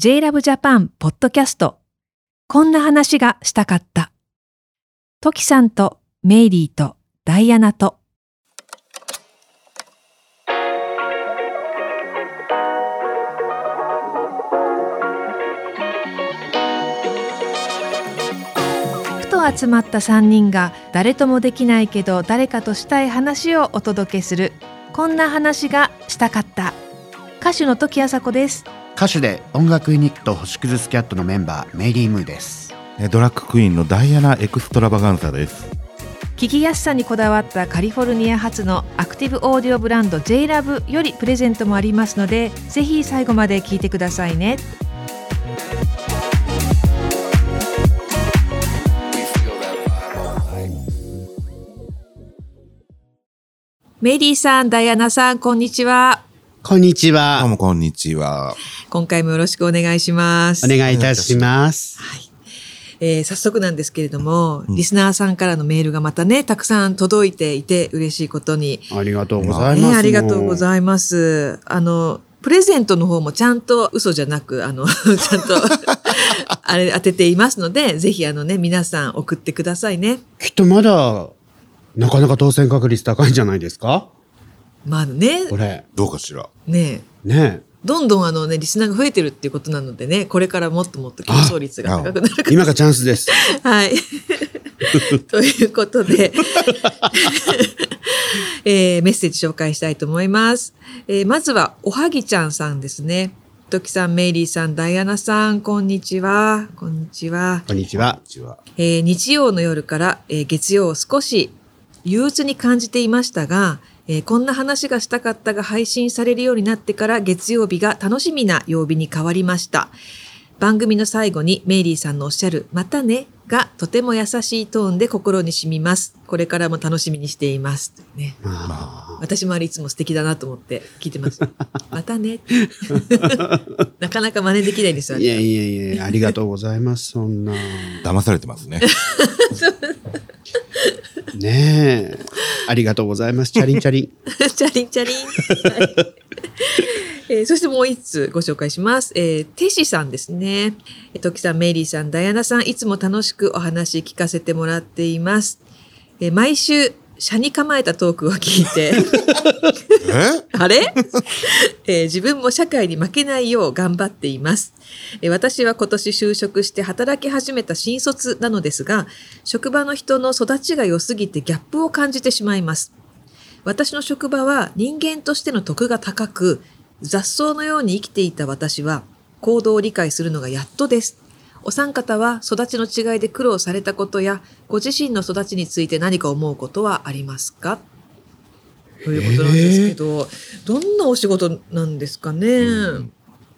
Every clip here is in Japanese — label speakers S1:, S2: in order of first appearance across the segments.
S1: JLove Japan ポッドキャストこんな話がしたかった。トキさんとメイリーとダイアナと。ふと集まった3人が誰ともできないけど誰かとしたい話をお届けする。こんな話がしたかった。歌手の時あさこです。
S2: 歌手で音楽ユニット星屑スキャットのメンバーメイリー・ムーです。
S3: えドラッグクイーンのダイアナ・エクストラバガンサです。
S1: 聞きやすさにこだわったカリフォルニア発のアクティブオーディオブランド JLove よりプレゼントもありますのでぜひ最後まで聞いてくださいね。メイリーさん、ダイアナさん、こんにちは。
S2: こんにち
S3: どう
S2: は
S3: もこんにちは
S1: 今回もよろしくお願いします。
S2: お願いいたします
S1: えー早速なんですけれども、
S3: うん
S1: リスナーさんからのメールがまたね、たくさん届いていて嬉しいことに。
S2: ありがとうございます、
S1: ね、ありがとうございます。あの、プレゼントの方もちゃんと嘘じゃなく、あの、ちゃんと、あれ当てていますので、ぜひあのね、皆さん送ってくださいね。
S2: きっとまだなかなか当選確率高いんじゃないですか？
S1: まあね、
S2: これ
S3: どうかしら
S1: ね、
S2: ね
S1: どんどんあのね、リスナーが増えてるっていうことなのでね、これからもっともっと競争率が高くなるか
S2: 今がチャンスです
S1: はい。ということで、えーメッセージ紹介したいと思います。えーまずは、おはぎちゃんさんですね。トキさん、メイリーさん、ダイアナさん、こんにちは。こんにちは。
S2: こんにちは
S3: こんにちは
S1: えー日曜の夜から、えー月曜を少し憂鬱に感じていましたが、えーこんな話がしたかったが配信されるようになってから月曜日が楽しみな曜日に変わりました。番組の最後にメイリーさんのおっしゃる、またねがとても優しいトーンで心に染みます。これからも楽しみにしています。ね、
S2: ま
S1: 私もあれいつも素敵だなと思って聞いてます。またね。なかなか真似できないですよ
S2: あいやいやいやありがとうございますそんな
S3: 騙されてますね
S2: ねえありがとうございますチャリンチャリン
S1: チャリンチャリン。はい えーそしてもう一つご紹介します。えー、テシさんですね。えートキさん、メイリーさん、ダイアナさん、いつも楽しくお話聞かせてもらっています。えー毎週、車に構えたトークを聞いて、
S3: え？
S1: あれ、えー自分も社会に負けないよう頑張っています、えー私は今年就職して働き始めた新卒なのですが、職場の人の育ちが良すぎてギャップを感じてしまいます。私の職場は人間としての徳が高く、雑草のように生きていた私は行動を理解するのがやっとです。お三方は育ちの違いで苦労されたことや、ご自身の育ちについて何か思うことはありますか？ということなんですけど、どんなお仕事なんですかね？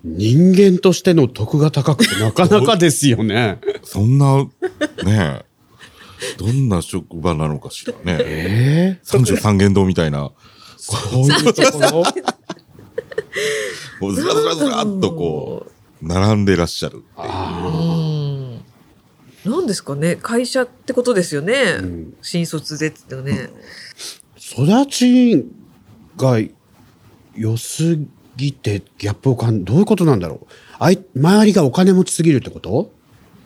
S2: 人間としての徳が高くてなかなかですよね。
S3: そんなねえ。どんな職場なのかしらね。
S2: ええ
S3: 三十三元堂みたいな。
S2: そういうところ？
S3: こうずらずらずらっとこう並んでらっしゃる
S2: あ
S1: うん。なんですかね会社ってことですよね。
S2: ん
S1: 新卒でって言ってね。
S2: ー育ちが良すぎてギャップを感どういうことなんだろうあい周りがお金持ちすぎるってこと？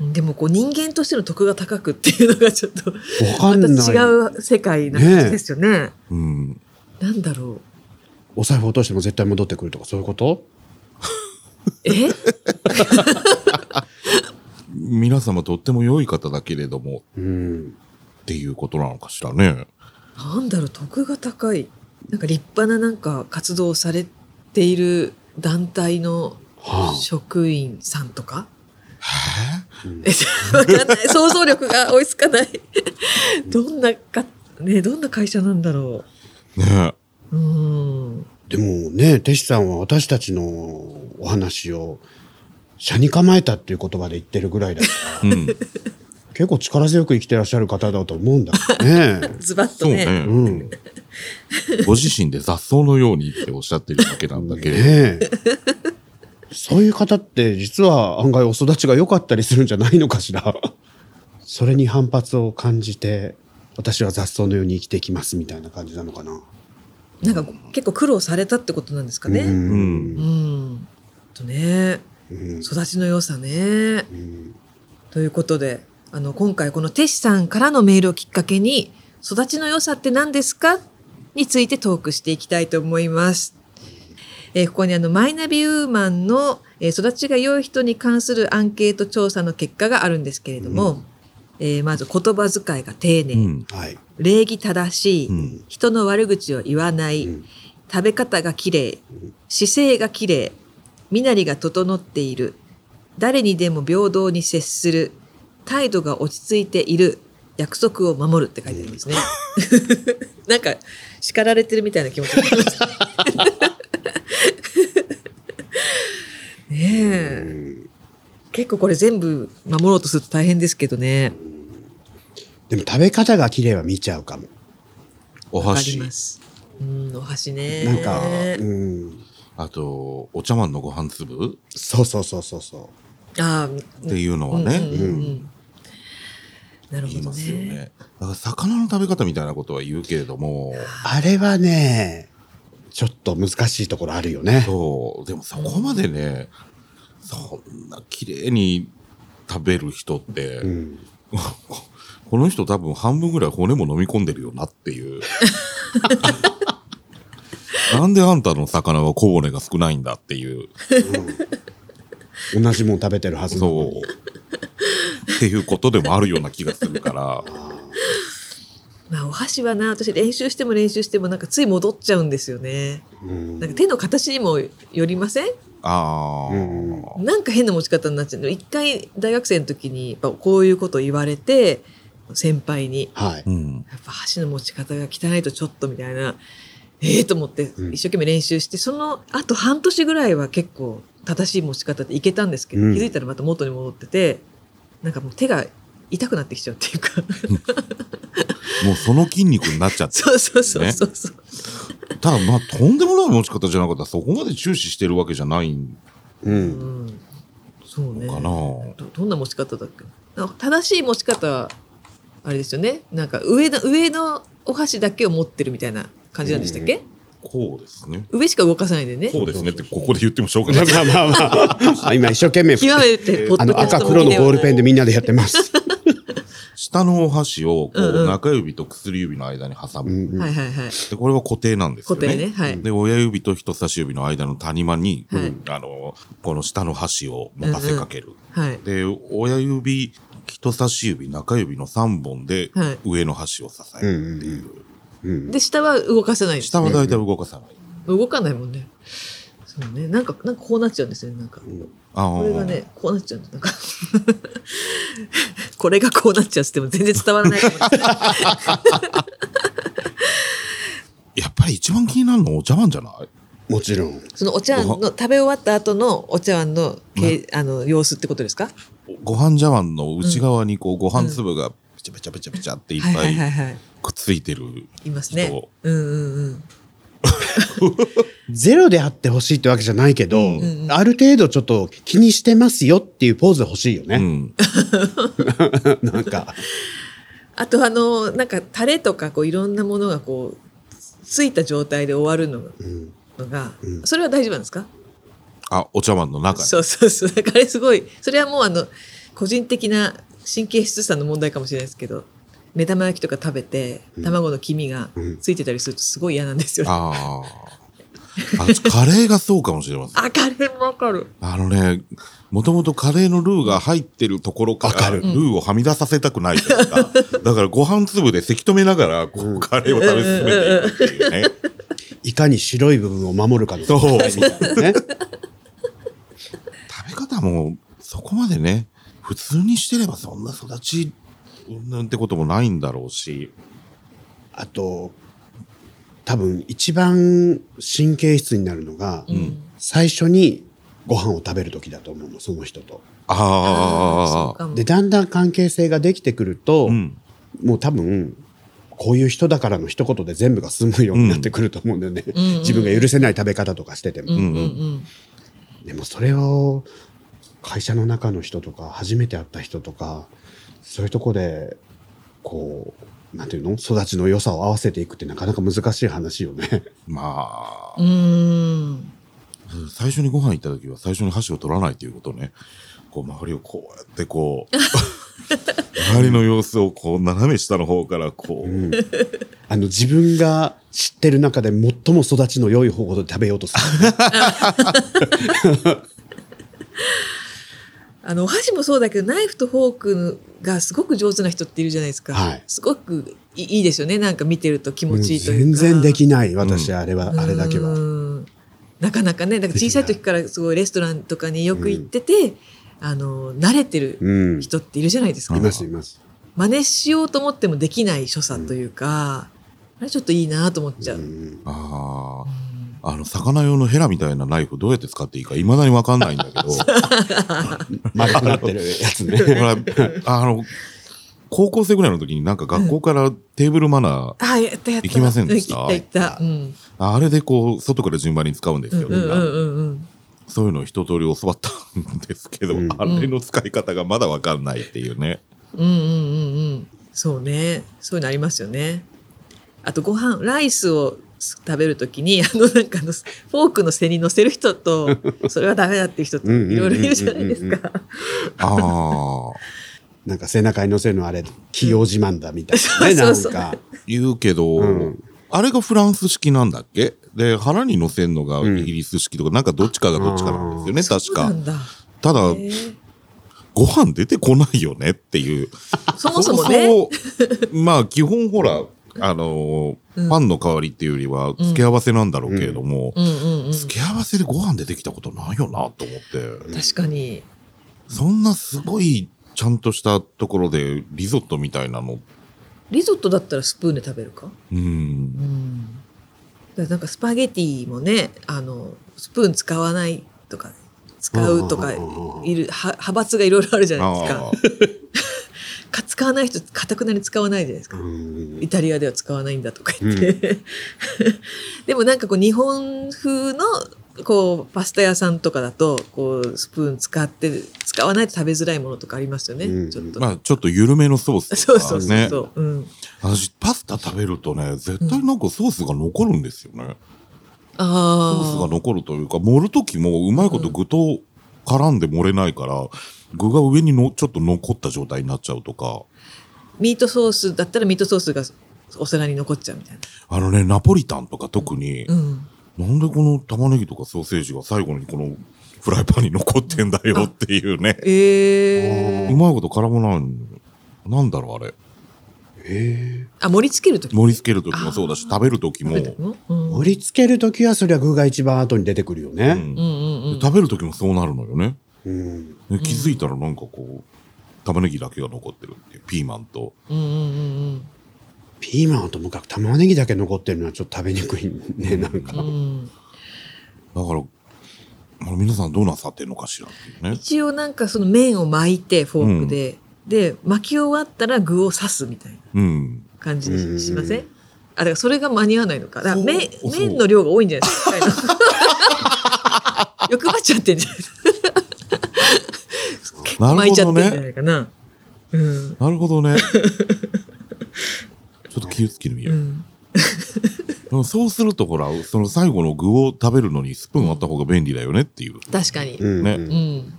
S1: でもこう人間としての徳が高くっていうのがちょっと
S2: わかんない
S1: また違う世界な感じですよね。
S3: うん
S1: なんだろう。
S2: お財布落としても絶対戻ってくるとかそういうこと？
S1: え？
S3: 皆様とっても良い方だけれども
S2: うん
S3: っていうことなのかしらね
S1: なんだろう徳が高い。なんか立派ななんか活動をされている団体の
S2: はあ
S1: 職員さんとか、え？わかんない。想像力が追いつかない。どんなか、ね、どんな会社なんだろ
S3: ね
S1: う。うん。
S2: でもねテシさんは私たちのお話を車に構えたっていう言葉で言ってるぐらいだから
S3: えうん
S2: 結構力強く生きてらっしゃる方だと思うんだけどね。
S1: ズバッとね。
S3: そうね、
S2: うん。
S3: ご自身で雑草のようにっておっしゃってるだけなんだけれど、
S2: ねえ。そういう方って実は案外お育ちが良かったりするんじゃないのかしら。それに反発を感じて、私は雑草のように生きていきますみたいな感じなのかな。
S1: なんか結構苦労されたってことなんですかね。
S2: う
S1: うん。
S2: ん。
S1: とね。
S2: うん
S1: 育ちの良さね。
S2: うん
S1: ということで、あの、今回このテシさんからのメールをきっかけに、育ちの良さって何ですかについてトークしていきたいと思います。えーここにあの、マイナビウーマンの、えー育ちが良い人に関するアンケート調査の結果があるんですけれども、えーまず言葉遣いが丁寧、
S3: うん。
S2: はい。
S1: 礼儀正しい、
S3: うん。
S1: 人の悪口を言わない、
S2: うん。
S1: 食べ方がきれい、姿勢がきれい、身なりが整っている、誰にでも平等に接する、態度が落ち着いている、約束を守るって書いてありますね。なんか叱られてるみたいな気持ちになります。ねえ。結構これ全部守ろうとすると大変ですけどね。
S2: でも食べ方が綺麗は見ちゃうかも。
S3: お箸
S1: ま。す。うん、お箸ね。
S2: なんか、うん。
S3: あと、お茶碗のご飯粒？
S2: そうそうそうそうそ
S1: ああ、
S3: っていうのはね、
S1: うんうんうんなるほどね。
S3: ね。だから魚の食べ方みたいなことは言うけれども、
S2: う。あれはね、ちょっと難しいところあるよね。
S3: そう、でもそこまでね、そんな綺麗に食べる人って、
S2: うん。
S3: この人多分半分ぐらい骨も飲み込んでるよなっていう。なんであんたの魚は小骨が少ないんだっていう。
S2: 同じもん食べてるはずなの
S3: そう
S2: に。。
S3: っていうことでもあるような気がするから。
S1: まあ、お箸はな、私練習しても練習してもなんかつい戻っちゃうんですよね。
S2: うん
S1: なんか手の形にもよりません？
S3: ああ、
S2: うん
S1: なんか変な持ち方になっちゃうの。一回大学生の時にやっぱこういうことを言われて、先輩に。
S2: はい。
S3: うん。
S1: やっぱ箸の持ち方が汚いとちょっとみたいな、ええと思って
S2: うん
S1: 一生懸命練習して、その後半年ぐらいは結構正しい持ち方でいけたんですけど、
S2: うん
S1: 気づいたらまた元に戻ってて、なんかもう手が痛くなってきちゃうっていうか、
S3: もうその筋肉になっちゃって。
S1: そうそうそうそうそう。
S3: ただまあ、とんでもない持ち方じゃなかったらそこまで注視してるわけじゃないん
S2: う。
S1: うんん、そうね。
S3: かな。
S1: どどんな持ち方だっけなんか正しい持ち方はあれですよね？なんか上の上のお箸だけを持ってるみたいな感じなんでしたっけ、
S3: こうですね。
S1: 上しか動かさないでね
S3: こうですねってここで言ってもしょうがない。
S2: まあまあまあ。あ 今一生懸命、
S1: 極めてポッ
S2: あの
S1: ドキャスト
S2: 赤黒のボールペンで
S1: 向
S2: みんなでやってます。
S3: 下のお箸をこ
S1: うんう
S3: うん。中指と薬指の間に挟む。
S1: ははいはいはい。
S3: で、これは固定なんですよね。
S1: 固定ねはい、
S3: で、親指と人差し指の間の谷間に、
S1: はい。
S3: あの、この下の箸を持たせかける。
S1: はい。
S3: で、親指、人差し指、中指の3本で
S1: はい。
S3: 上の箸を支えるっていう。
S2: うん
S1: で下は動かせないです、ね、
S3: 下は大体動かさない。
S1: 動かないもんね。そうね。なんかなんかこうなっちゃうんですよねなんか。
S3: あー
S1: これがねこうなっちゃうんですなんかこれがこうなっちゃうっても全然伝わらない。
S3: やっぱり一番気になるのはお茶碗じゃない？
S2: もちろん。
S1: そのお茶碗の食べ終わった後のお茶碗の,、けあの様子ってことですか？
S3: ご飯茶碗の内側にこうご飯粒がペチャペチャペチャペチャっていっぱいくっついてる。
S1: いますね。
S3: そ
S1: うんうんうん
S2: ゼロであってほしいってわけじゃないけど、
S1: んうん
S2: ある程度ちょっと気にしてますよっていうポーズ欲しいよね。
S3: うん。
S2: なんか、
S1: あとあのなんかタレとかこういろんなものがこうついた状態で終わるの
S2: うん
S1: のが、
S2: うん
S1: それは大丈夫なんですか？
S3: あ、お茶碗の中に。
S1: そうそうそうだからあれすごいそれはもうあの個人的な神経質さの問題かもしれないですけど目玉焼きとか食べて卵の黄身が
S2: うん。
S1: ついてたりするとすごい嫌なんですよ、
S3: ああ。あカレーがそうかもしれません。
S1: あカレーもわかる。
S3: あのね、もともとカレーのルーが入ってるところから、ルーをはみ出させたくないというか、だからご飯粒でせき止めながら、こう、カレーを食べ進めていくっていうね。
S2: いかに白い部分を守るかの
S3: そう。
S2: みたいなね。
S3: 食べ方も、そこまでね、普通にしてればそんな育ち、なん。ってこともないん。だろうし。
S2: あと、多分一番神経質になるのが、
S1: うん。
S2: 最初にご飯を食べる時だと思うの、その人と。
S1: あ
S3: あ。
S2: で、だん。だん。関係性ができてくると、
S3: うん。
S2: もう多分、こういう人だからの一言で全部が済むようになってくると思うん。だよね。自分が許せない食べ方とかしてても。でもそれを会社の中の人とか、初めて会った人とか、そういうとこで、こう、なんていうの？育ちの良さを合わせていくってなかなか難しい話よね。
S3: まあ
S1: う、ーん
S3: 最初にご飯行った時は最初に箸を取らないということね。こう周りをこうやってこう、周りの様子をこう斜め下の方からこう、
S2: うんあの自分が知ってる中で最も育ちの良い方法で食べようとする。
S1: あのお箸もそうだけどナイフとフォークがすごく上手な人っているじゃないですか、
S2: はい。
S1: すごくいいいですよね。なんか見てると気持ちいいというか、
S2: 全然できない私、あれは、あれだけは。
S1: うんなかなかねだから小さい時からすごいレストランとかによく行ってて、あの慣れてる
S2: うん。い
S1: 人っているじゃないですか、
S2: ますいます。
S1: 真似しようと思ってもできない所作というか、あれちょっといいなと思っちゃう、
S2: うん。
S3: ああ、あの、魚用のヘラみたいなナイフどうやって使っていいか未だにわかんないんだけど、
S2: 丸くなってるやつね。
S3: あの、高校生ぐらいの時になんか学校からテーブルマナー、行きませんでした？
S1: 行った行った。うん。
S3: あれでこう、外から順番に使うんですよ、みんな。
S1: うんうんうん。うん
S3: そういうのを一通り教わったんですけど、
S2: うん。
S3: あれの使い方がまだわかんないっていうね。
S1: うんうんうんうん。そうね。そういうのありますよね。あとご飯ライスを食べるときにあのなんかあのフォークの背に乗せる人と それはダメだっていう人といろいろいるじゃないですか。
S3: ああ、
S2: なんか背中に乗せるのあれ、企業自慢だみたいなね、なんか。
S3: 言うけど、
S2: うん。
S3: あれがフランス式なんだっけ？で、腹に乗せるのが
S2: うん。
S3: イギリス式とか、なんかどっちかがどっちかなんですよね、確か。ただ、ご飯出てこないよねっていう。
S1: そもそもね。
S3: まあ、基本ほら、あのパンの代わりっていうよりは、付け合わせなんだろうけれども、付け合わせでご飯出てきたことないよなと思って。
S1: 確かに。
S3: そんなすごい、ちゃんとしたところで、リゾットみたいなの、
S1: リゾットだったらスプーンで食べるか？
S3: うん。
S1: うん。だからなんかスパゲティもねあのスプーン使わないとか使うとかいるは派閥がいろいろあるじゃないですか。
S3: あ
S1: か使わない人かたくなに使わないじゃないですか。
S2: うん。
S1: イタリアでは使わないんだとか言って、でもなんかこう日本風のこうパスタ屋さんとかだとこうスプーン使って使わないと食べづらいものとかありますよね、
S2: うん。
S1: ちょっと、
S3: まあ、ちょっと緩めのソース
S1: そう
S3: とか
S1: そうそう
S3: ね。
S1: そう、うん、
S3: 私、パスタ食べるとね、絶対なんかソースが残るんですよね。ソ
S1: あ
S3: ー。スが
S1: あ
S3: 残るというか、盛るときもうまいこと具と絡んで盛れないから、具が上にのちょっと残った状態になっちゃうとか。
S1: ミートソースだったらミートソースがお皿に残っちゃうみたいな、
S3: あのね、ナポリタンとか特に、
S1: うん、
S3: なんでこの玉ねぎとかソーセージが最後にこのフライパンに残ってんだよっていうね。
S1: えー、
S3: うまいこと絡まないのなんだろうあれ。
S2: え
S1: あ盛り付ける時？
S3: 盛り付けるときもそうだし、食べるときも、
S1: うん
S2: 盛り付けるときはそりゃ具が一番後に出てくるよね。
S3: うん
S1: うんうんうん
S3: 食べるときもそうなるのよね。
S2: うん。
S3: で気づいたらなんかこう、玉ねぎだけが残ってるっていう、ピーマンと。
S1: うんうんうん
S2: ピーマンはともかく玉ねぎだけ残ってるのはちょっと食べにくいね、なん。か。
S1: うんうん
S3: だから、あの皆さんどうなさってるのかしらっていうね。
S1: 一応なんかその麺を巻いてフォークで、で巻き終わったら具を刺すみたいな
S3: うん。
S1: 感じ
S2: うん
S1: にしません、あだからそれが間に合わないのか。だから麺の量が多いんじゃないですか 欲張っちゃってんじゃないですか巻いちゃってんじゃないかな。うん。
S3: なるほどね。ちょっと気をつけてみよう。
S1: うん。
S3: そうするとほら、その最後の具を食べるのにスプーンあった方が便利だよねっていう。
S1: 確かに。
S3: ね
S2: うんうん。
S1: うん。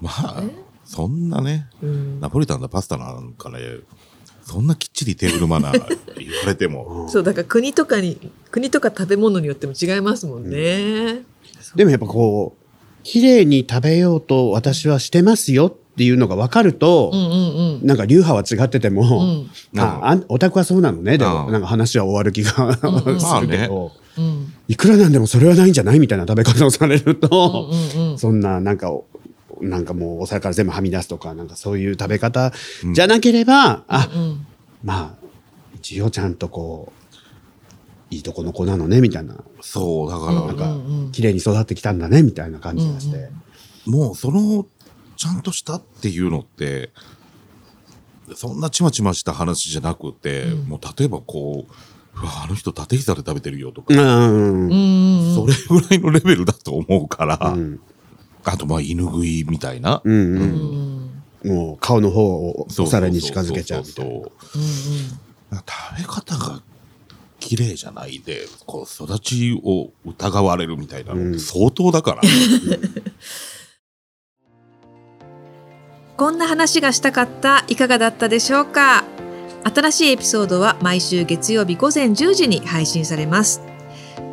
S3: まあ
S1: え、
S3: そんなね、
S1: うん。
S3: ナポリタンだパスタなんかね、そんなきっちりテーブルマナー言われても。
S1: そうだから国とかに国とか食べ物によっても違いますもんね、
S2: でもやっぱこう、綺麗に食べようと私はしてますよっていうのが分かると
S1: うん、うんうん。
S2: なんか流派は違ってても、
S1: うん。
S2: あオタクはそうなのね。でも、
S3: うん。
S2: なんか話は終わる気が
S1: うんうん。
S2: するけど、
S1: うん。
S2: いくらなんでもそれはないんじゃないみたいな食べ方をされると、
S1: うんうんうん。
S2: そんななんか、なんかもうお皿から全部はみ出すとか、なんかそういう食べ方じゃなければ、あ、
S1: うん。
S2: まあ、一応ちゃんとこう、いいとこの子なのね、みたいな。
S3: そう、だか
S2: なん
S3: ら、
S2: か
S1: うんうん、
S2: 綺麗に育ってきたんだね、みたいな感じがして。
S3: もうその、ちゃんとしたっていうのって、そんなちまちました話じゃなくて、
S1: うん
S3: もう例えばこう、うわ、あの人縦膝で食べてるよとか、
S2: うん。
S1: うんうん
S3: それぐらいのレベルだと思うから、
S2: うん。
S3: あとまあ犬食いみたいな。
S2: うん。
S1: う
S2: うん
S1: ん
S2: もう顔の方をお皿に近づけちゃうみたいな。
S3: そうそうそう
S1: うん
S3: なんか食べ方が綺麗じゃないで、こう、育ちを疑われるみたいなの相当だから。
S1: こんな話がしたかったいかがだったでしょうか？新しいエピソードは毎週月曜日午前10時に配信されます。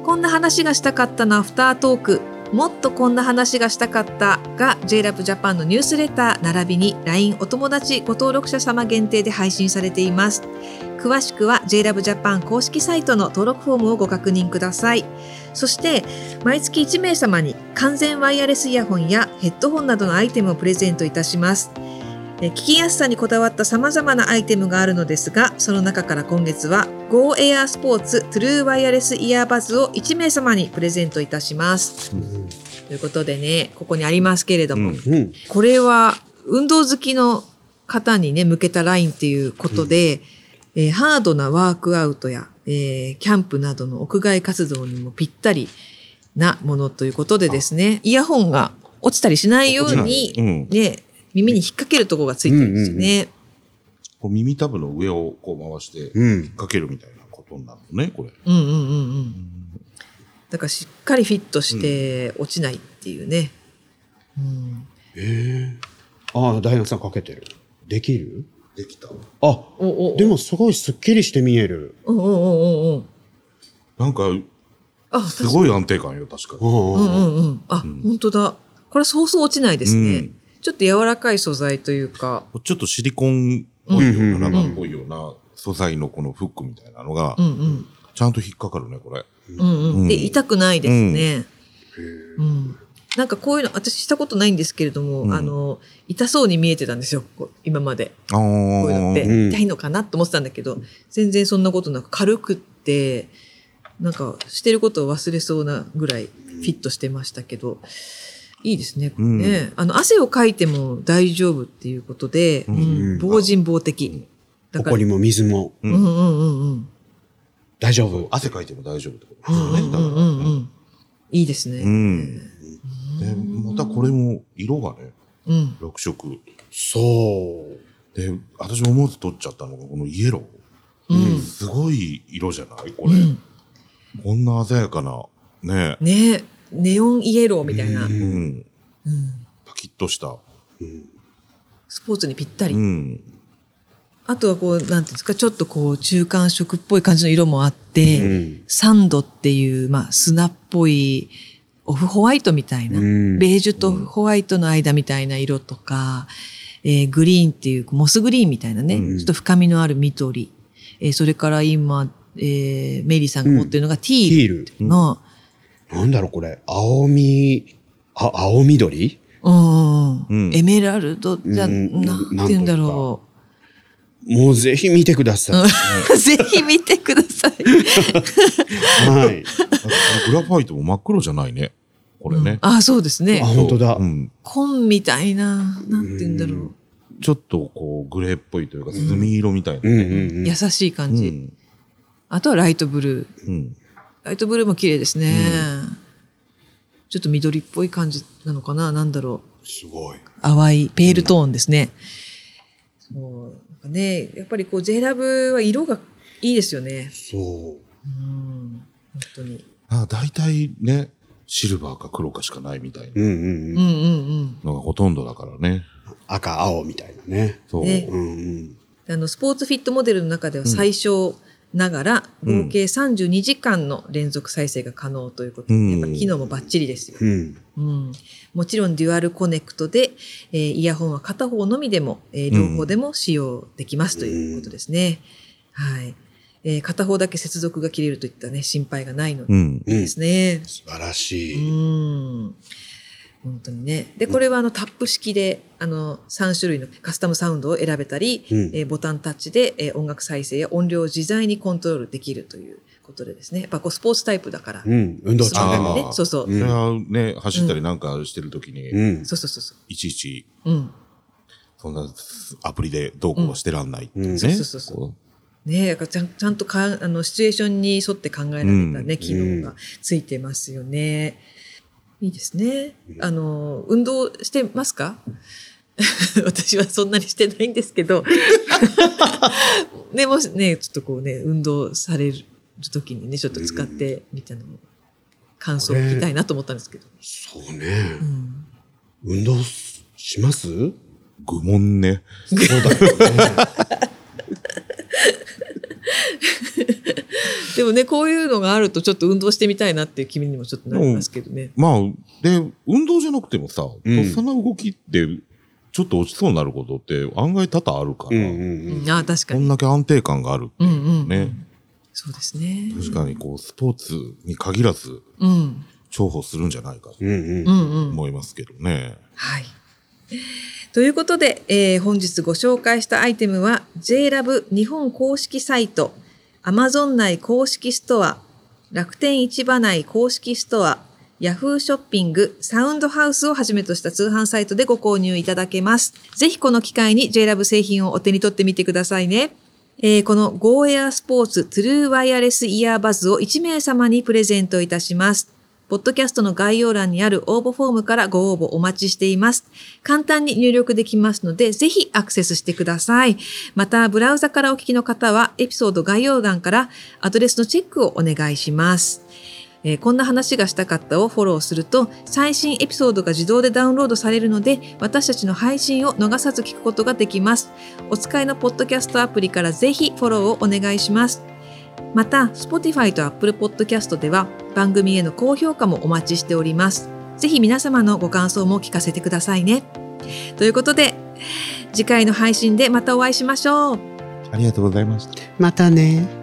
S1: こんな話がしたかったのアフタートーク。もっとこんな話がしたかったが JLAB JAPAN のニュースレター並びに LINE お友達ご登録者様限定で配信されています詳しくは JLAB JAPAN 公式サイトの登録フォームをご確認くださいそして毎月1名様に完全ワイヤレスイヤホンやヘッドホンなどのアイテムをプレゼントいたしますえー聞きやすさにこだわった様々なアイテムがあるのですが、その中から今月は Go Air Sports True Wireless Earbuds を1名様にプレゼントいたします。
S2: うん
S1: ということでね、ここにありますけれども、
S3: うん
S2: うん。
S1: これは運動好きの方にね、向けたラインっていうことで、えーハードなワークアウトや、えーキャンプなどの屋外活動にもぴったりなものということでですね、イヤホンが落ちたりしないように、
S3: うん
S1: ね、耳に引っ掛けるところがついてるんですよね。
S3: こう耳たぶの上をこう回して、
S2: うん。
S3: かけるみたいなことになるのね、これ。
S1: うんうんうんうん。だからしっかりフィットして落ちないっていうね。うん、
S2: ええああ、ダイナさんかけてる。できる？
S3: できた。
S2: あ、
S1: おお
S2: でもすごいスッキリして見える。
S1: うんうんうんうんうん。
S3: なんか、
S1: あ、
S3: すごい安定感よ、確かに。
S2: うん
S1: うんうんうん。あ、
S3: ん
S1: 本当だ。これそうそう落ちないですね。
S3: うん
S1: ちょっと柔らかい素材というか。
S3: ちょっとシリコンっぽいよう
S2: うん
S3: な、ラバーっぽいような素材のこのフックみたいなのが
S1: う、んうん。
S3: ちゃんと引っかかるね、これ。
S1: うんうん。
S3: うん
S1: で、痛くないですね。うん。なんかこういうの、私したことないんですけれども、
S3: うん
S1: あの、痛そうに見えてたんですよ、こう今まで。
S3: ああ。
S1: こういうのって
S2: うん
S1: 痛いのかなと思ってたんだけど、全然そんなことなく軽くって、なんかしてることを忘れそうなぐらいフィットしてましたけど、いいですね、これね。あの、汗をかいても大丈夫っていうことで、
S3: うん
S1: うん防塵防滴。だから、
S2: ここにも水も
S3: う
S1: うんんうんうんうん。
S2: 大丈夫。
S3: 汗かいても大丈夫ってこと
S1: うん
S3: ですよね。だから
S1: うんうんうん。いいですね。
S3: うん。で、またこれも色がね、
S1: うん。
S3: 6色。
S2: そう。
S3: で、私思わず取っちゃったのが、このイエロ
S1: う
S3: ー。
S1: ん。
S3: すごい色じゃない？これ。
S1: うん。
S3: こんな鮮やかな、ね
S1: ねネオンイエローみたいな。
S2: う
S3: うん。
S1: うん。
S3: パキッとした。
S2: うん
S1: スポーツにぴったり。
S3: うん。
S1: あとはこう、なんていうんですか、ちょっとこう、中間色っぽい感じの色もあって、
S2: うん
S1: サンドっていう、まあ、砂っぽい、オフホワイトみたいな、
S2: うん。
S1: ベージュとホワイトの間みたいな色とか、えーグリーンっていう、モスグリーンみたいなね、
S3: うん。
S1: ちょっと深みのある緑。えーそれから今、えーメリーさんが持ってるのがティール
S2: ティール。
S1: の、
S2: なんだろうこれ。青み、あ、青緑？
S1: うん
S3: うん
S1: エメラルドじゃ、
S2: うん
S1: なんて言うんだろ
S2: もうぜひ見てくださ
S1: う。ぜひ見てください。
S2: い。はい。
S3: あグラファイトも真っ黒じゃないね。これね。
S1: あ、そうですね
S2: あ、。本当だ
S3: う。ん。
S1: 紺みたいな、なんて言うんだろう。
S3: ちょっとこう、グレーっぽいというか、墨色みたいな。
S2: うんうんうん。
S1: 優しい感じ。
S3: うん。
S1: あとはライトブルー。
S3: うん。
S1: ライトブルーも綺麗ですね。ちょっと緑っぽい感じなのかななんだろう。
S2: すごい。
S1: 淡いペールトーンですね。そうかね、やっぱりこう J ラブは色がいいですよね。
S2: そう。
S1: うん。本当に。
S3: あ大体ね、シルバーか黒かしかないみたいな
S2: うんうん
S1: うんうんうん。
S3: のがほとんどだからね。
S2: 赤、青みたいなね。
S3: そう。
S1: ね
S2: うんうん。
S1: あの、スポーツフィットモデルの中では最小ながら、
S3: うん
S1: 合計32時間の連続再生が可能ということで、
S3: うん
S1: やっぱ機能もバッチリですよ。
S2: うん。
S1: うん、もちろんデュアルコネクトで、えーイヤホンは片方のみでも、えー両方でも使用できますということですね。はい。えー片方だけ接続が切れるといったね、心配がないのですね。
S2: 素晴らし
S1: う
S2: い。
S1: ん。本当にね。で、これはあのタップ式で、あの、3種類のカスタムサウンドを選べたり、
S2: うん
S1: えーボタンタッチで、えー音楽再生や音量を自在にコントロールできるということでですね。やっぱこうスポーツタイプだから。
S2: うん。運動中で
S3: あ
S2: も。
S1: ね、そうそう。
S2: うん
S3: ね、走ったりなんかしてるときに、
S2: うん。
S1: そうそうそうそ
S3: いちいち、
S1: う。うん。
S3: そんなアプリでどうこうしてらんないっていうね。
S2: うん
S1: そうそうそうそう
S3: こ
S1: ねちゃんちゃんとかあのシチュエーションに沿って考えられたね、
S3: うん
S1: 機能がついてますよね。いいですね。あの、運動してますか？私はそんなにしてないんですけど。でもしね、ちょっとこうね、運動される時にね、ちょっと使ってみたのを、感想を聞きたいなと思ったんですけど。
S2: そうね
S1: う。ん。
S2: 運動します？
S3: 愚問ね。
S2: そうだよね。
S1: でもね、こういうのがあるとちょっと運動してみたいなっていう気にもちょっとなりますけどね。
S3: まあ、で、運動じゃなくてもさ、
S2: うん
S3: とっさな動きって、ちょっと落ちそうになることって案外多々あるから、
S2: うんうん
S1: うん、ああ、確かに。
S3: こんだけ安定感がある。
S1: うんうん。
S3: ね
S1: そうですね。
S3: 確かにこう、スポーツに限らず
S1: うん。
S3: 重宝するんじゃないかと
S2: うん。うんうん
S1: うんうん。
S3: 思いますけどね。
S1: はい。ということで、えー本日ご紹介したアイテムは JLAB 日本公式サイト、Amazon 内公式ストア、楽天市場内公式ストア、Yahoo ショッピング、サウンドハウスをはじめとした通販サイトでご購入いただけます。ぜひこの機会に JLAB 製品をお手に取ってみてくださいね。えーこの Go Air Sports True Wireless Earbuds を1名様にプレゼントいたします。ポッドキャストの概要欄にある応募フォームからご応募お待ちしています。簡単に入力できますので、ぜひアクセスしてください。また、ブラウザからお聞きの方は、エピソード概要欄からアドレスのチェックをお願いします。えーこんな話がしたかったをフォローすると、最新エピソードが自動でダウンロードされるので、私たちの配信を逃さず聞くことができます。お使いのポッドキャストアプリからぜひフォローをお願いします。また、Spotify と Apple Podcast では番組への高評価もお待ちしております。ぜひ皆様のご感想も聞かせてくださいね。ということで、次回の配信でまたお会いしましょう。
S3: ありがとうございました。
S2: またね。